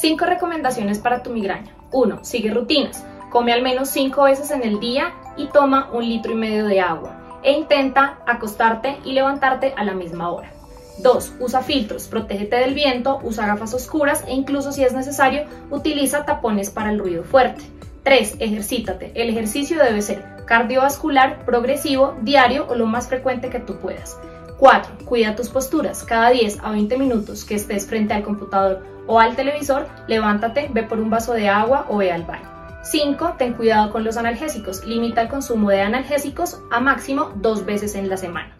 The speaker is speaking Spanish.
5 recomendaciones para tu migraña. 1. Sigue rutinas. Come al menos 5 veces en el día y toma un litro y medio de agua. E intenta acostarte y levantarte a la misma hora. 2. Usa filtros, protégete del viento, usa gafas oscuras e incluso si es necesario, utiliza tapones para el ruido fuerte. 3. Ejercítate. El ejercicio debe ser cardiovascular, progresivo, diario o lo más frecuente que tú puedas. 4. Cuida tus posturas. Cada 10 a 20 minutos que estés frente al computador o al televisor, levántate, ve por un vaso de agua o ve al baño. 5. Ten cuidado con los analgésicos. Limita el consumo de analgésicos a máximo dos veces en la semana.